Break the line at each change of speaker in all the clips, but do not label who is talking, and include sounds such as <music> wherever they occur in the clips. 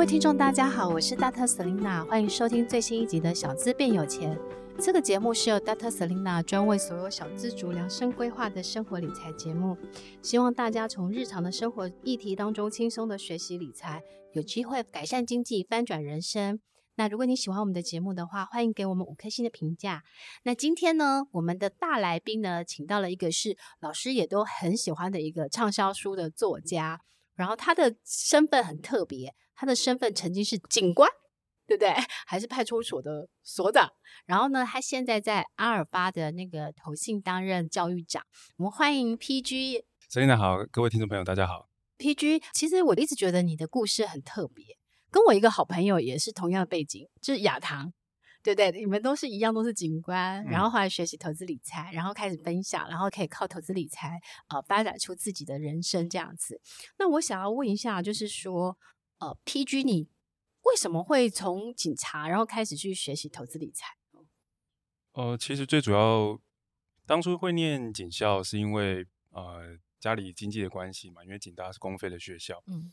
各位听众，大家好，我是 Dr. Selina，欢迎收听最新一集的《小资变有钱》。这个节目是由 Dr. Selina 专为所有小资族量身规划的生活理财节目，希望大家从日常的生活议题当中轻松的学习理财，有机会改善经济，翻转人生。那如果你喜欢我们的节目的话，欢迎给我们五颗星的评价。那今天呢，我们的大来宾呢，请到了一个是老师也都很喜欢的一个畅销书的作家，然后他的身份很特别，他的身份曾经是警官。对不对？<laughs> 还是派出所的所长。然后呢，他现在在阿尔巴的那个投信担任教育长。我们欢迎 PG。
Selena 好，各位听众朋友，大家好。
PG，其实我一直觉得你的故事很特别，跟我一个好朋友也是同样的背景，就是亚堂，对不对？你们都是一样，都是警官，然后后来学习投资理财，然后开始分享，然后可以靠投资理财呃发展出自己的人生这样子。那我想要问一下，就是说呃，PG 你。为什么会从警察然后开始去学习投资理财？
呃，其实最主要当初会念警校是因为呃家里经济的关系嘛，因为警大是公费的学校。嗯，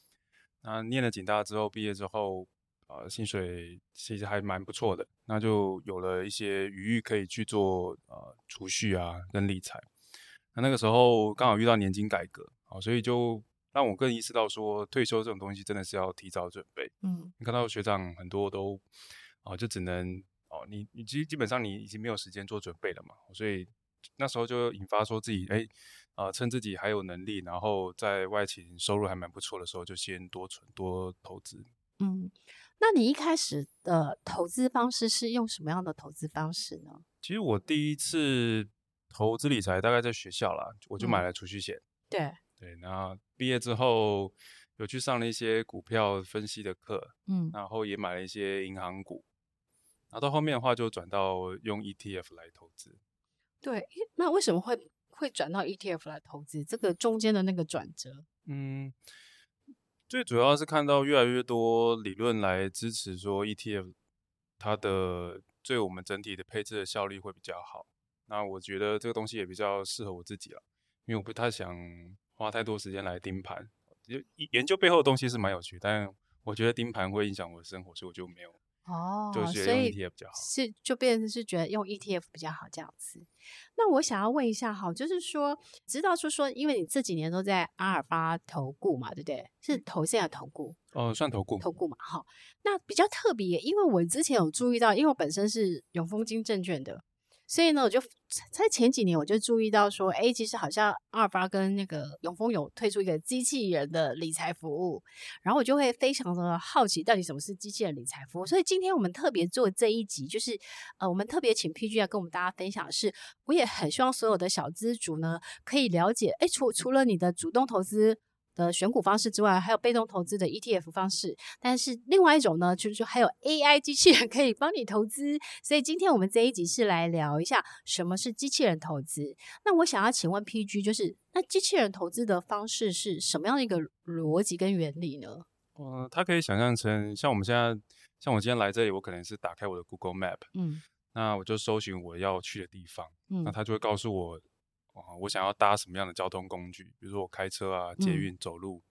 那念了警大之后，毕业之后，呃，薪水其实还蛮不错的，那就有了一些余裕可以去做呃储蓄啊跟理财。那那个时候刚好遇到年金改革啊，所以就。让我更意识到说，退休这种东西真的是要提早准备。嗯，你看到学长很多都哦、呃，就只能哦，你你基基本上你已经没有时间做准备了嘛，所以那时候就引发说自己哎啊、呃，趁自己还有能力，然后在外勤收入还蛮不错的时候，就先多存多投资。
嗯，那你一开始的投资方式是用什么样的投资方式呢？
其实我第一次投资理财大概在学校啦，我就买了储蓄险。
嗯、对。
对，然后毕业之后有去上了一些股票分析的课，嗯，然后也买了一些银行股，然后到后面的话就转到用 ETF 来投资。
对，那为什么会会转到 ETF 来投资？这个中间的那个转折？
嗯，最主要是看到越来越多理论来支持说 ETF 它的对我们整体的配置的效率会比较好。那我觉得这个东西也比较适合我自己了，因为我不太想。花太多时间来盯盘，就研究背后的东西是蛮有趣，但我觉得盯盘会影响我的生活，所以我就没有
哦，
就觉得用 ETF 比较好，
是就变成是觉得用 ETF 比较好这样子。那我想要问一下，哈，就是说知道说说，因为你这几年都在阿尔巴投顾嘛，对不对？是投现在投顾
哦，算投顾
投顾嘛，哈。那比较特别，因为我之前有注意到，因为我本身是永丰金证券的。所以呢，我就在前几年我就注意到说，哎，其实好像阿尔巴跟那个永丰有推出一个机器人的理财服务，然后我就会非常的好奇，到底什么是机器人理财服务？所以今天我们特别做这一集，就是呃，我们特别请 PG 来跟我们大家分享的是，我也很希望所有的小资主呢可以了解，哎，除除了你的主动投资。的选股方式之外，还有被动投资的 ETF 方式，但是另外一种呢，就是说还有 AI 机器人可以帮你投资。所以今天我们这一集是来聊一下什么是机器人投资。那我想要请问 PG，就是那机器人投资的方式是什么样的一个逻辑跟原理呢？
呃，它可以想象成像我们现在，像我今天来这里，我可能是打开我的 Google Map，嗯，那我就搜寻我要去的地方，嗯，那它就会告诉我。我想要搭什么样的交通工具？比如说我开车啊、捷运、走路。嗯、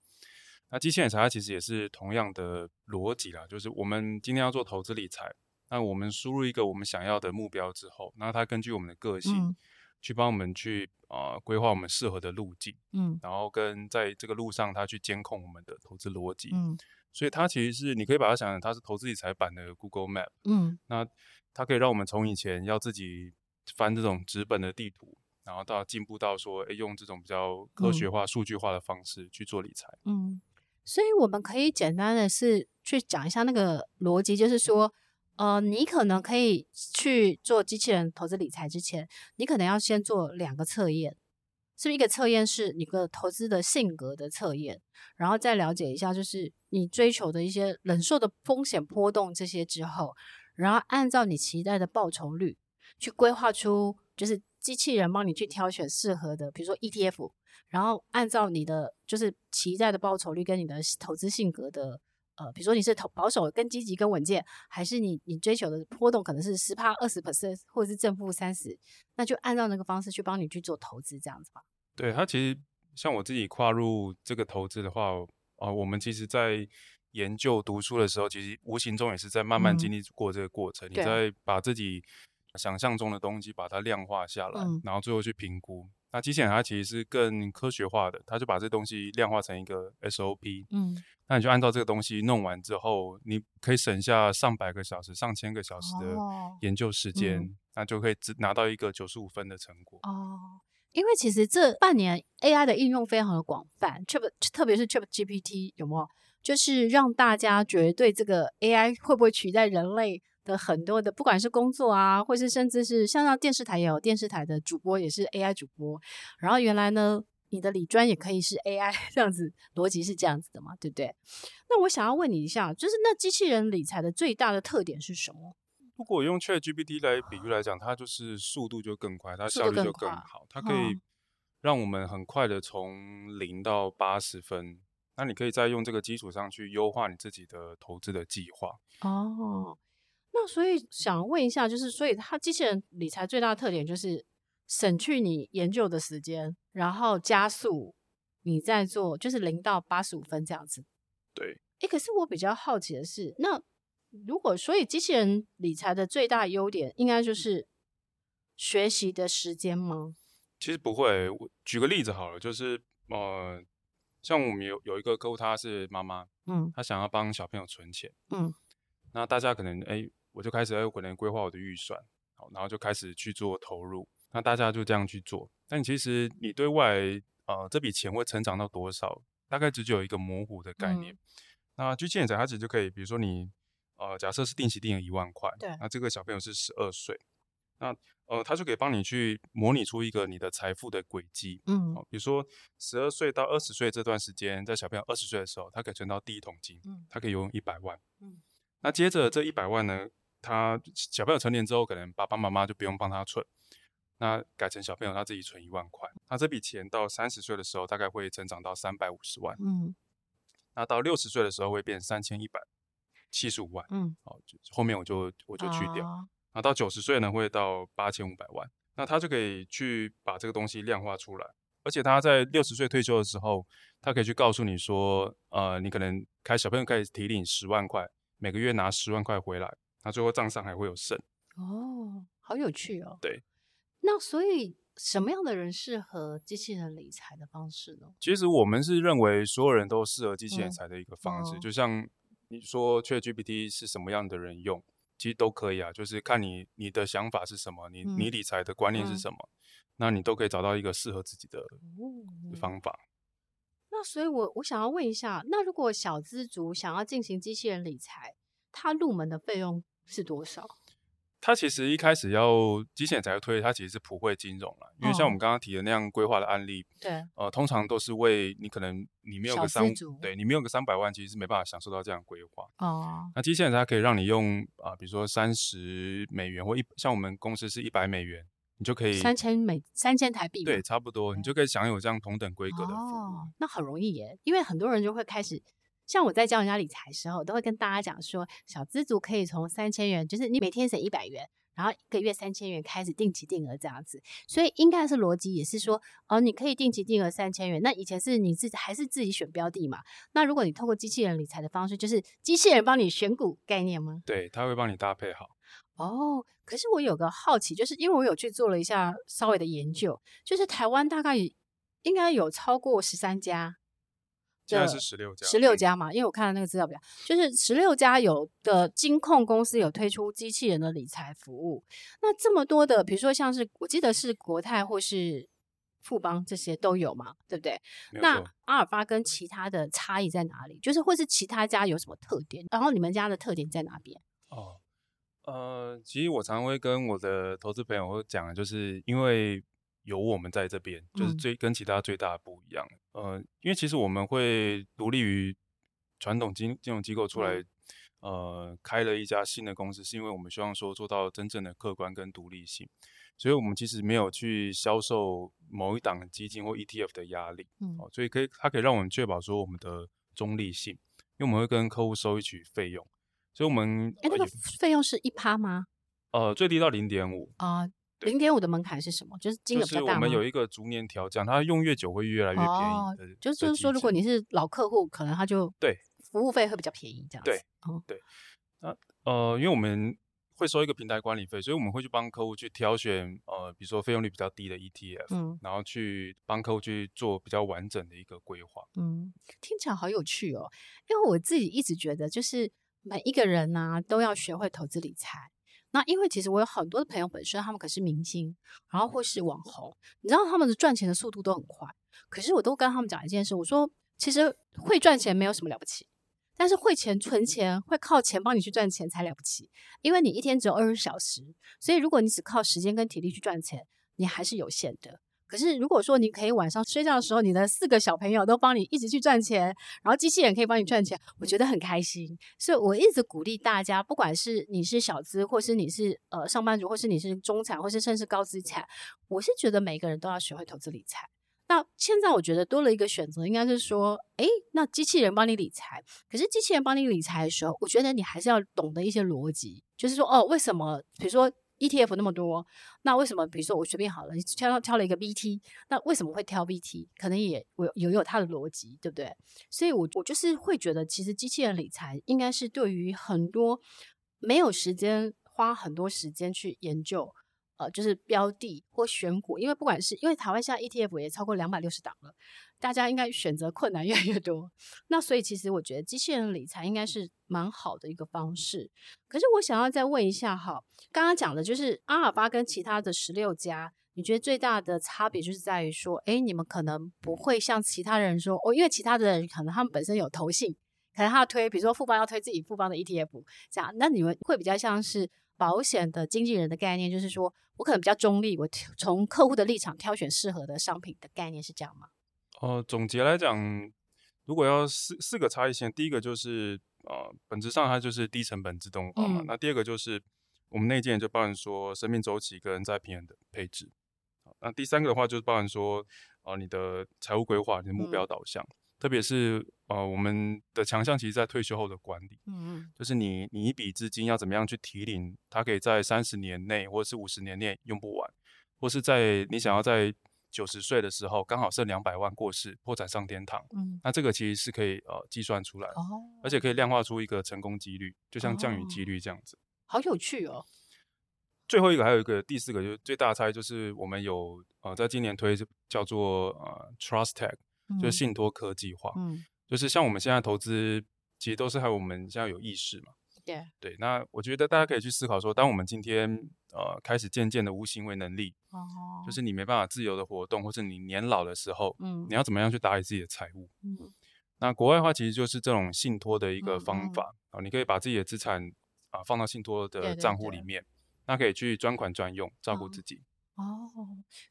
那机器人查其实也是同样的逻辑啦，就是我们今天要做投资理财，那我们输入一个我们想要的目标之后，那它根据我们的个性，嗯、去帮我们去啊、呃、规划我们适合的路径，嗯，然后跟在这个路上它去监控我们的投资逻辑，嗯，所以它其实是你可以把它想成它是投资理财版的 Google Map，嗯，那它可以让我们从以前要自己翻这种纸本的地图。然后到进步到说，哎，用这种比较科学化、嗯、数据化的方式去做理财。
嗯，所以我们可以简单的是去讲一下那个逻辑，就是说，呃，你可能可以去做机器人投资理财之前，你可能要先做两个测验，是不是一个测验是你个投资的性格的测验，然后再了解一下，就是你追求的一些忍受的风险波动这些之后，然后按照你期待的报酬率去规划出，就是。机器人帮你去挑选适合的，比如说 ETF，然后按照你的就是期待的报酬率跟你的投资性格的，呃，比如说你是投保守、跟积极、跟稳健，还是你你追求的波动可能是十趴、二十 percent，或者是正负三十，那就按照那个方式去帮你去做投资，这样子吧。
对，它其实像我自己跨入这个投资的话，啊、呃，我们其实在研究读书的时候，其实无形中也是在慢慢经历过这个过程。嗯、你在把自己想象中的东西把它量化下来，嗯、然后最后去评估。那机器人它其实是更科学化的，它就把这东西量化成一个 SOP。嗯，那你就按照这个东西弄完之后，你可以省下上百个小时、上千个小时的研究时间，哦嗯、那就可以只拿到一个九十五分的成果。
哦，因为其实这半年 AI 的应用非常的广泛，特别特别是 ChatGPT 有没有？就是让大家觉得对这个 AI 会不会取代人类？的很多的，不管是工作啊，或是甚至是像那电视台也有电视台的主播也是 AI 主播，然后原来呢，你的理专也可以是 AI 这样子，逻辑是这样子的嘛，对不对？那我想要问你一下，就是那机器人理财的最大的特点是什么？
如果用 ChatGPT 来比喻来讲，它就是速度就更快，它效率就更好，更它可以让我们很快的从零到八十分，那你可以再用这个基础上去优化你自己的投资的计划
哦。那所以想问一下，就是所以它机器人理财最大的特点就是省去你研究的时间，然后加速你在做，就是零到八十五分这样子。
对。
诶，可是我比较好奇的是，那如果所以机器人理财的最大优点，应该就是学习的时间吗？
其实不会。我举个例子好了，就是呃，像我们有有一个客户，他是妈妈，嗯，他想要帮小朋友存钱，嗯，那大家可能诶。我就开始有可能规划我的预算，好，然后就开始去做投入。那大家就这样去做，但其实你对外呃这笔钱会成长到多少，大概只有一个模糊的概念。嗯、那机器人它其实就可以，比如说你呃假设是定期定额一万块，
对，
那这个小朋友是十二岁，那呃他就可以帮你去模拟出一个你的财富的轨迹，嗯，比如说十二岁到二十岁这段时间，在小朋友二十岁的时候，他可以存到第一桶金，嗯，他可以拥有一百万，嗯，那接着这一百万呢？他小朋友成年之后，可能爸爸妈妈就不用帮他存，那改成小朋友他自己存一万块。那这笔钱到三十岁的时候，大概会增长到三百五十万。嗯，那到六十岁的时候会变三千一百七十五万。嗯，好，后面我就我就去掉。啊、那到九十岁呢，会到八千五百万。那他就可以去把这个东西量化出来，而且他在六十岁退休的时候，他可以去告诉你说，呃，你可能开小朋友可以提领十万块，每个月拿十万块回来。那最后账上还会有剩
哦，好有趣哦。
对，
那所以什么样的人适合机器人理财的方式呢？
其实我们是认为所有人都适合机器人理财的一个方式，嗯、就像你说 ChatGPT 是什么样的人用，其实都可以啊，就是看你你的想法是什么，你、嗯、你理财的观念是什么，嗯、那你都可以找到一个适合自己的方法。嗯、
那所以我我想要问一下，那如果小资族想要进行机器人理财，他入门的费用是多少？
它其实一开始要机器人才会推，它其实是普惠金融了。因为像我们刚刚提的那样规划的案例，
对，
呃，通常都是为你可能你没有个三，对你没有个三百万，其实是没办法享受到这样规划。哦，那机器人它可以让你用啊、呃，比如说三十美元或一，像我们公司是一百美元，你就可以
三千美三千台币，
对，差不多，你就可以享有这样同等规格的服务。
哦，那很容易耶，因为很多人就会开始。像我在教人家理财的时候，都会跟大家讲说，小资族可以从三千元，就是你每天省一百元，然后一个月三千元开始定期定额这样子。所以应该是逻辑也是说，哦，你可以定期定额三千元。那以前是你自己还是自己选标的嘛？那如果你透过机器人理财的方式，就是机器人帮你选股概念吗？
对，他会帮你搭配好。
哦，可是我有个好奇，就是因为我有去做了一下稍微的研究，就是台湾大概应该有超过十三家。
现在是十六家，
十六家嘛，因为我看了那个资料表，就是十六家有的金控公司有推出机器人的理财服务。那这么多的，比如说像是我记得是国泰或是富邦这些都有嘛，对不对？那阿尔法跟其他的差异在哪里？就是或是其他家有什么特点？然后你们家的特点在哪边？
哦，呃，其实我常会跟我的投资朋友讲，就是因为。有我们在这边，就是最跟其他最大的不一样。嗯、呃，因为其实我们会独立于传统金金融机构出来，嗯、呃，开了一家新的公司，是因为我们希望说做到真正的客观跟独立性。所以，我们其实没有去销售某一档基金或 ETF 的压力。嗯，所以可以，它可以让我们确保说我们的中立性，因为我们会跟客户收一取费用。所以，我们
哎，那个费用是一趴吗？
呃，最低到零点五啊。
零点五的门槛是什么？就是金额比较大吗？
就是我们有一个逐年调降，它用越久会越来越便宜。
哦，就是就是说，如果你是老客户，可能他就
对
服务费会比较便宜，这样子。
对，哦，对。那呃，因为我们会收一个平台管理费，所以我们会去帮客户去挑选呃，比如说费用率比较低的 ETF，嗯，然后去帮客户去做比较完整的一个规划。
嗯，听起来好有趣哦。因为我自己一直觉得，就是每一个人呢、啊、都要学会投资理财。那因为其实我有很多的朋友，本身他们可是明星，然后或是网红，你知道他们的赚钱的速度都很快。可是我都跟他们讲一件事，我说其实会赚钱没有什么了不起。但是会钱存钱，会靠钱帮你去赚钱才了不起，因为你一天只有二十小时，所以如果你只靠时间跟体力去赚钱，你还是有限的。可是如果说你可以晚上睡觉的时候，你的四个小朋友都帮你一直去赚钱，然后机器人可以帮你赚钱，我觉得很开心。所以我一直鼓励大家，不管是你是小资，或是你是呃上班族，或是你是中产，或是甚至高资产，我是觉得每个人都要学会投资理财。那现在我觉得多了一个选择，应该是说，诶，那机器人帮你理财。可是机器人帮你理财的时候，我觉得你还是要懂得一些逻辑，就是说，哦，为什么？比如说 ETF 那么多，那为什么？比如说我随便好了，你挑挑了一个 B T，那为什么会挑 B T？可能也我也有它的逻辑，对不对？所以我我就是会觉得，其实机器人理财应该是对于很多没有时间花很多时间去研究。呃，就是标的或选股，因为不管是因为台湾现在 ETF 也超过两百六十档了，大家应该选择困难越来越多。那所以其实我觉得机器人理财应该是蛮好的一个方式。可是我想要再问一下哈，刚刚讲的就是阿尔巴跟其他的十六家，你觉得最大的差别就是在于说，诶，你们可能不会像其他人说哦，因为其他的人可能他们本身有投信，可能他推，比如说富邦要推自己富邦的 ETF 这样，那你们会比较像是。保险的经纪人的概念就是说，我可能比较中立，我从客户的立场挑选适合的商品的概念是这样吗？
呃，总结来讲，如果要四四个差异性，第一个就是呃，本质上它就是低成本自动化嘛。嗯、那第二个就是我们内建就包含说生命周期跟再平衡的配置。那第三个的话就是包含说啊、呃，你的财务规划、你的目标导向。嗯特别是呃，我们的强项其实，在退休后的管理，嗯嗯，就是你你一笔资金要怎么样去提领，它可以在三十年内或者是五十年内用不完，或是在你想要在九十岁的时候刚好剩两百万过世破产上天堂，嗯，那这个其实是可以呃计算出来，哦，而且可以量化出一个成功几率，就像降雨几率这样子，
好有趣哦。
最后一个还有一个第四个就是最大的差异，就是我们有呃在今年推叫做呃 Trust Tech。就是信托科技化，嗯，就是像我们现在投资，其实都是还有我们现在有意识嘛，
对
对。那我觉得大家可以去思考说，当我们今天呃开始渐渐的无行为能力，哦，oh. 就是你没办法自由的活动，或是你年老的时候，嗯，你要怎么样去打理自己的财务？嗯，那国外的话其实就是这种信托的一个方法啊，嗯嗯你可以把自己的资产啊放到信托的账户里面，对对对那可以去专款专用，照顾自己。嗯
哦，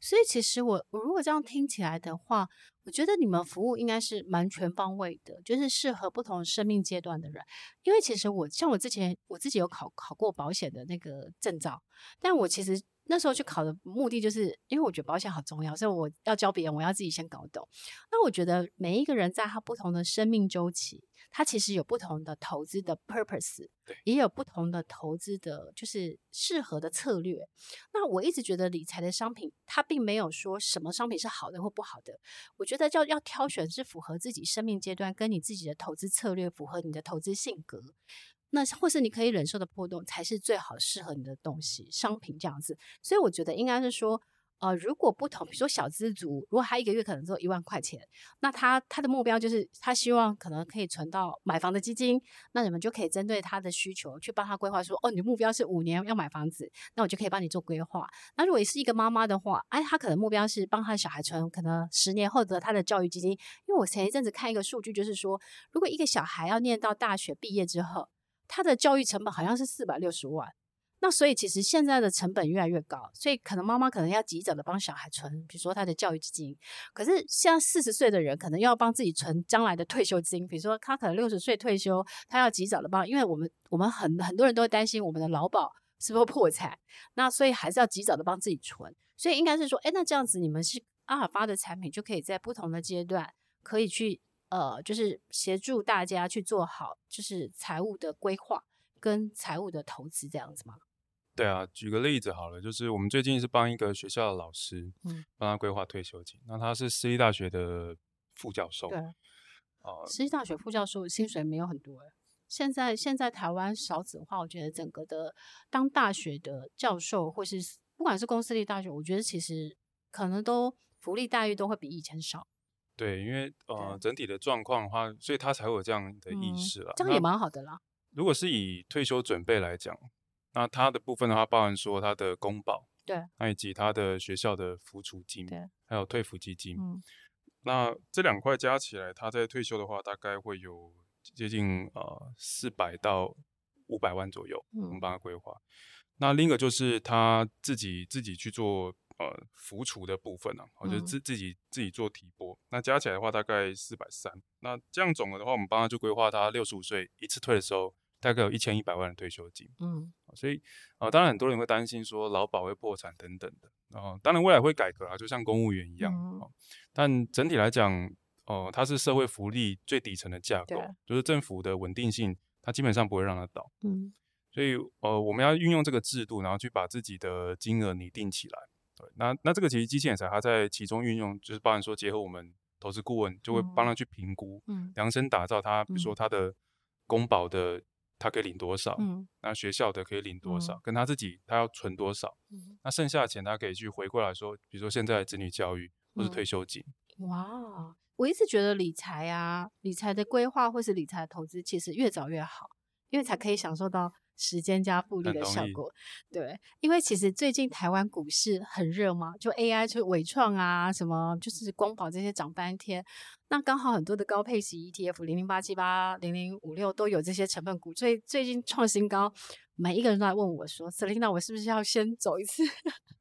所以其实我我如果这样听起来的话，我觉得你们服务应该是蛮全方位的，就是适合不同生命阶段的人。因为其实我像我之前我自己有考考过保险的那个证照，但我其实。那时候去考的目的，就是因为我觉得保险好重要，所以我要教别人，我要自己先搞懂。那我觉得每一个人在他不同的生命周期，他其实有不同的投资的 purpose，对，也有不同的投资的，就是适合的策略。那我一直觉得理财的商品，它并没有说什么商品是好的或不好的。我觉得叫要挑选是符合自己生命阶段，跟你自己的投资策略符合你的投资性格。那或是你可以忍受的波动，才是最好适合你的东西、商品这样子。所以我觉得应该是说，呃，如果不同，比如说小资族，如果他一个月可能只有一万块钱，那他他的目标就是他希望可能可以存到买房的基金，那你们就可以针对他的需求去帮他规划说，哦，你的目标是五年要买房子，那我就可以帮你做规划。那如果是一个妈妈的话，哎，他可能目标是帮他的小孩存可能十年后的他的教育基金，因为我前一阵子看一个数据，就是说，如果一个小孩要念到大学毕业之后，他的教育成本好像是四百六十万，那所以其实现在的成本越来越高，所以可能妈妈可能要急着的帮小孩存，比如说他的教育基金。可是像四十岁的人，可能要帮自己存将来的退休金，比如说他可能六十岁退休，他要及早的帮，因为我们我们很很多人都会担心我们的劳保是不是破产，那所以还是要及早的帮自己存。所以应该是说，哎，那这样子你们是阿尔法的产品，就可以在不同的阶段可以去。呃，就是协助大家去做好，就是财务的规划跟财务的投资这样子吗？
对啊，举个例子好了，就是我们最近是帮一个学校的老师，嗯，帮他规划退休金。那他是私立大学的副教授，对，啊，
私立大学副教授薪水没有很多哎。现在现在台湾少子化，我觉得整个的当大学的教授，或是不管是公私立大学，我觉得其实可能都福利待遇都会比以前少。
对，因为呃整体的状况的话，所以他才会有这样的意识了。
嗯，这样也蛮好的啦。
如果是以退休准备来讲，那他的部分的话，包含说他的公保，
对，
那以及他的学校的抚恤金，
对，
还有退抚基金，
嗯，
那这两块加起来，他在退休的话，大概会有接近呃四百到五百万左右，嗯，我们帮他规划。那另一个就是他自己自己去做。呃，抚恤的部分呢、啊，我就自自己自己做提拨，嗯、那加起来的话大概四百三。那这样总额的话，我们帮他就规划他六十五岁一次退的时候，大概有一千一百万的退休金。嗯，所以啊、呃，当然很多人会担心说劳保会破产等等的。然、呃、后，当然未来会改革啊，就像公务员一样。嗯呃、但整体来讲，哦、呃，它是社会福利最底层的架构，就是政府的稳定性，它基本上不会让它倒。嗯，所以呃，我们要运用这个制度，然后去把自己的金额拟定起来。对，那那这个其实机器人理财它在其中运用，就是包含说结合我们投资顾问，就会帮他去评估，嗯，量身打造他，比如说他的公保的，他可以领多少，嗯，那学校的可以领多少，嗯、跟他自己他要存多少，嗯，那剩下的钱他可以去回过来说，比如说现在的子女教育或是退休金。
哇，我一直觉得理财啊，理财的规划或是理财的投资，其实越早越好，因为才可以享受到。时间加复利的效果，对，因为其实最近台湾股市很热嘛，就 AI 就伟创啊，什么就是光宝这些涨翻天，那刚好很多的高配型 ETF 零零八七八零零五六都有这些成分股，所以最近创新高，每一个人都在问我说，Selina，我是不是要先走一次？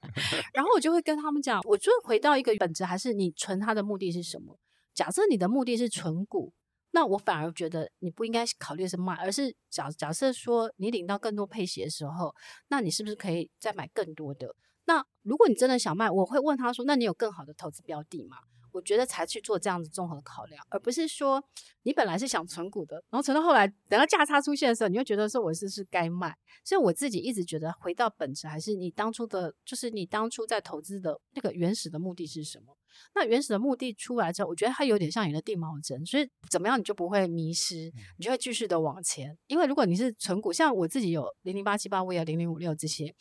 <laughs> 然后我就会跟他们讲，我就回到一个本质，还是你存它的目的是什么？假设你的目的是存股。那我反而觉得你不应该考虑是卖，而是假假设说你领到更多配息的时候，那你是不是可以再买更多的？那如果你真的想卖，我会问他说：那你有更好的投资标的吗？我觉得才去做这样子综合考量，而不是说你本来是想存股的，然后存到后来等到价差出现的时候，你会觉得说我是是该卖。所以我自己一直觉得回到本质，还是你当初的，就是你当初在投资的那个原始的目的是什么？那原始的目的出来之后，我觉得它有点像你的定锚针，所以怎么样你就不会迷失，你就会继续的往前。因为如果你是存股，像我自己有零零八七八，我也有零零五六这些，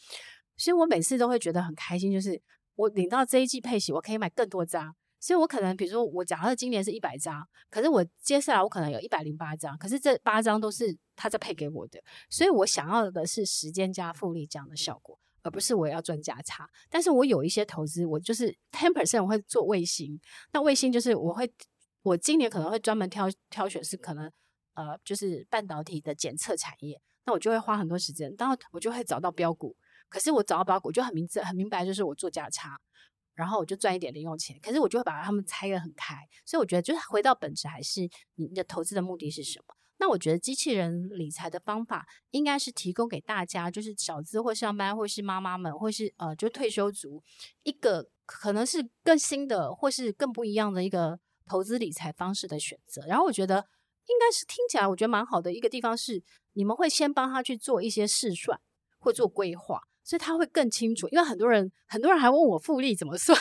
所以我每次都会觉得很开心，就是我领到这一季配息，我可以买更多张。所以，我可能比如说，我假设今年是一百张，可是我接下来我可能有一百零八张，可是这八张都是他在配给我的，所以我想要的是时间加复利这样的效果，而不是我要赚价差。但是我有一些投资，我就是 ten percent 我会做卫星，那卫星就是我会，我今年可能会专门挑挑选是可能呃就是半导体的检测产业，那我就会花很多时间，然后我就会找到标股，可是我找到标股就很明很明白，就是我做价差。然后我就赚一点零用钱，可是我就会把他们拆得很开，所以我觉得就是回到本质，还是你的投资的目的是什么？那我觉得机器人理财的方法应该是提供给大家，就是小资或上班或是妈妈们，或是呃就退休族一个可能是更新的或是更不一样的一个投资理财方式的选择。然后我觉得应该是听起来我觉得蛮好的一个地方是，你们会先帮他去做一些试算或做规划。所以他会更清楚，因为很多人很多人还问我复利怎么算，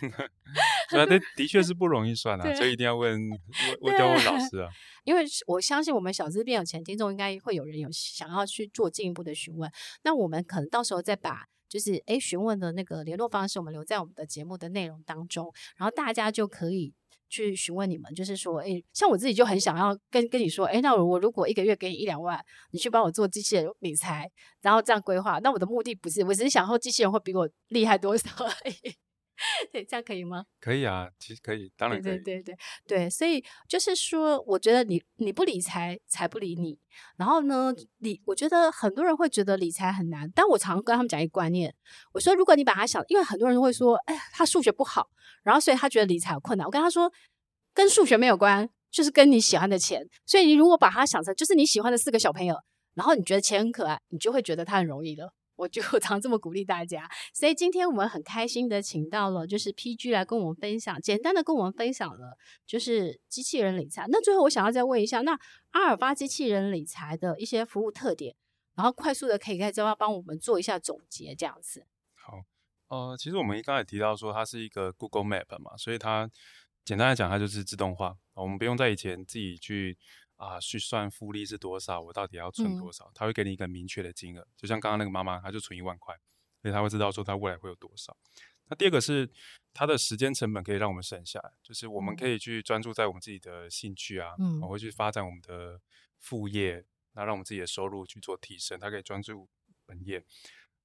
<laughs>
那的的确 <laughs> 是不容易算啊，所以一定要问 <laughs> 问教问老师啊。
因为我相信我们小资变有钱听众应该会有人有想要去做进一步的询问，那我们可能到时候再把就是诶询问的那个联络方式，我们留在我们的节目的内容当中，然后大家就可以。去询问你们，就是说，哎、像我自己就很想要跟跟你说，哎、那我如果一个月给你一两万，你去帮我做机器人理财，然后这样规划，那我的目的不是，我只是想说机器人会比我厉害多少而已。<laughs> 对，这样可以吗？
可以啊，其实可以，当然可以。
对对对对对，所以就是说，我觉得你你不理财，财不理你。然后呢，理，我觉得很多人会觉得理财很难，但我常跟他们讲一个观念，我说，如果你把它想，因为很多人都会说，哎，他数学不好，然后所以他觉得理财有困难。我跟他说，跟数学没有关，就是跟你喜欢的钱。所以你如果把它想成就是你喜欢的四个小朋友，然后你觉得钱很可爱，你就会觉得它很容易了。我就 <laughs> 常这么鼓励大家，所以今天我们很开心的请到了就是 PG 来跟我们分享，简单的跟我们分享了就是机器人理财。那最后我想要再问一下，那阿尔法机器人理财的一些服务特点，然后快速的可以在这边帮我们做一下总结，这样子。
好，呃，其实我们刚才提到说它是一个 Google Map 嘛，所以它简单来讲，它就是自动化，我们不用在以前自己去啊去算复利是多少，我到底要存多少，他会给你一个明确的金额。就像刚刚那个妈妈，她就存一万块，所以她会知道说她未来会有多少。那第二个是它的时间成本可以让我们省下来，就是我们可以去专注在我们自己的兴趣啊，嗯，我会去发展我们的副业，那让我们自己的收入去做提升，它可以专注本业。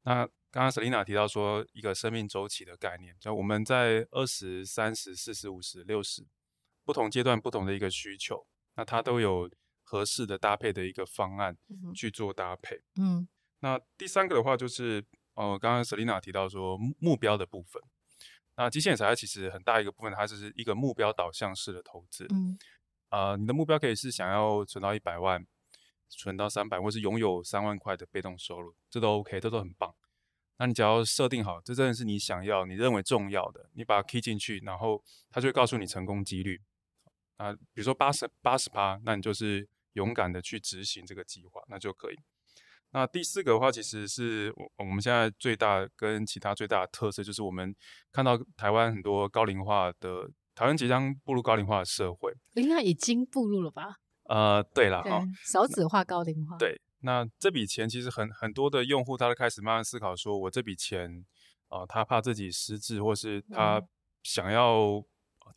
那刚刚 Selina 提到说一个生命周期的概念，就我们在二十三十四十五十六十不同阶段不同的一个需求，那它都有合适的搭配的一个方案去做搭配。嗯，那第三个的话就是。呃，刚刚 Selina 提到说目标的部分，那极限理财其实很大一个部分，它就是一个目标导向式的投资。嗯，啊、呃，你的目标可以是想要存到一百万，存到三百，或是拥有三万块的被动收入，这都 OK，这都很棒。那你只要设定好，这真的是你想要、你认为重要的，你把它 key 进去，然后它就会告诉你成功几率。啊，比如说八十八十趴，那你就是勇敢的去执行这个计划，那就可以。那第四个的话，其实是我我们现在最大跟其他最大的特色，就是我们看到台湾很多高龄化的，台湾即将步入高龄化的社会，
应该已经步入了吧？
呃，对了，哈，
少子化、高龄化。
对，那这笔钱其实很很多的用户，他都开始慢慢思考说，我这笔钱，啊、呃，他怕自己失智，或是他想要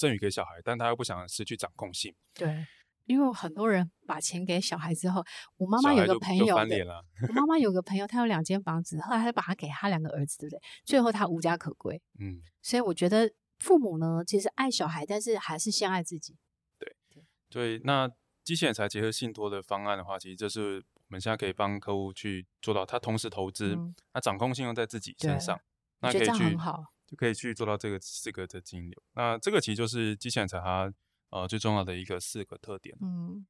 赠予给小孩，但他又不想失去掌控性。
对。因为很多人把钱给小孩之后，我妈妈有个朋友，我妈妈有个朋友，他有两间房子，后来他把他给他两个儿子，对不对？最后他无家可归。嗯，所以我觉得父母呢，其实爱小孩，但是还是先爱自己。
对对，那机器人理财结合信托的方案的话，其实就是我们现在可以帮客户去做到，他同时投资，那、嗯、掌控性用在自己身上，那可以去就可以去做到这个四个的金流。那这个其实就是机器人理财它。呃，最重要的一个四个特点。
嗯，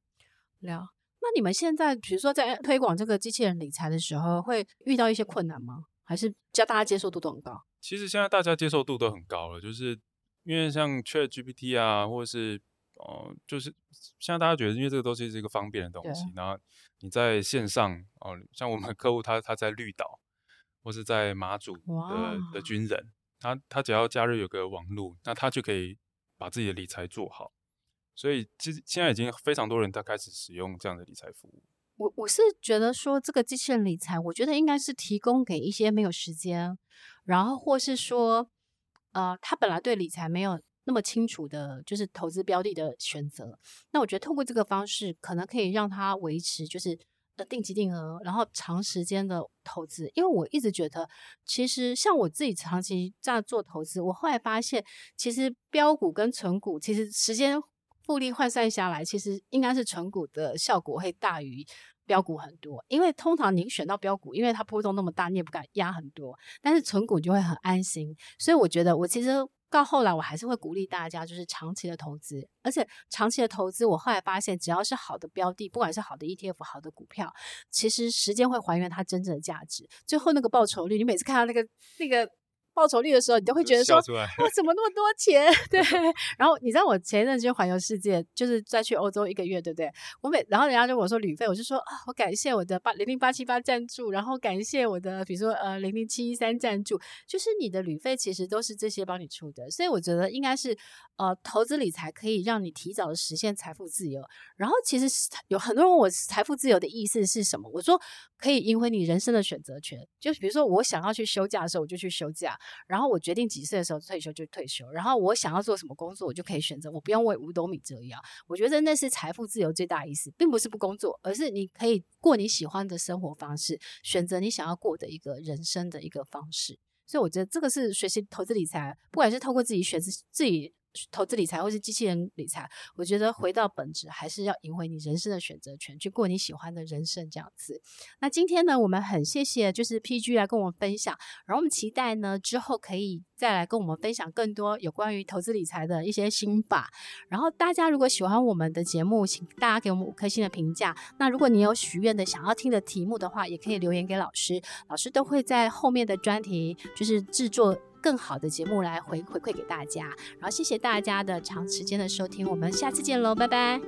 了。那你们现在，比如说在推广这个机器人理财的时候，会遇到一些困难吗？还是叫大家接受度都很高？
其实现在大家接受度都很高了，就是因为像 ChatGPT 啊，或者是呃，就是现在大家觉得，因为这个东西是一个方便的东西，然后你在线上哦、呃，像我们客户他他在绿岛或是在马祖的的军人，他他只要加入有个网络，那他就可以把自己的理财做好。所以，其实现在已经非常多人在开始使用这样的理财服务。
我我是觉得说，这个机器人理财，我觉得应该是提供给一些没有时间，然后或是说，呃，他本来对理财没有那么清楚的，就是投资标的的选择。那我觉得透过这个方式，可能可以让他维持就是定期定额，然后长时间的投资。因为我一直觉得，其实像我自己长期这样做投资，我后来发现，其实标股跟存股，其实时间。复利换算下来，其实应该是存股的效果会大于标股很多。因为通常你选到标股，因为它波动那么大，你也不敢压很多。但是存股就会很安心。所以我觉得，我其实到后来，我还是会鼓励大家，就是长期的投资。而且长期的投资，我后来发现，只要是好的标的，不管是好的 ETF、好的股票，其实时间会还原它真正的价值。最后那个报酬率，你每次看到那个那个。报酬率的时候，你都会觉得说，哇，怎么那么多钱？<laughs> 对。然后你知道我前一阵就环游世界，就是再去欧洲一个月，对不对？我每然后人家就跟我说旅费，我就说啊，我感谢我的八零零八七八赞助，然后感谢我的比如说呃零零七一三赞助，就是你的旅费其实都是这些帮你出的，所以我觉得应该是呃投资理财可以让你提早的实现财富自由。然后其实有很多人问我财富自由的意思是什么，我说可以赢回你人生的选择权，就比如说我想要去休假的时候，我就去休假。然后我决定几岁的时候退休就退休，然后我想要做什么工作，我就可以选择，我不用为五斗米折腰。我觉得那是财富自由最大意思，并不是不工作，而是你可以过你喜欢的生活方式，选择你想要过的一个人生的一个方式。所以我觉得这个是学习投资理财，不管是透过自己选择自己。投资理财或是机器人理财，我觉得回到本质还是要赢回你人生的选择权，去过你喜欢的人生这样子。那今天呢，我们很谢谢就是 PG 来跟我们分享，然后我们期待呢之后可以再来跟我们分享更多有关于投资理财的一些心法。然后大家如果喜欢我们的节目，请大家给我们五颗星的评价。那如果你有许愿的想要听的题目的话，也可以留言给老师，老师都会在后面的专题就是制作。更好的节目来回回馈给大家，然后谢谢大家的长时间的收听，我们下次见喽，拜拜。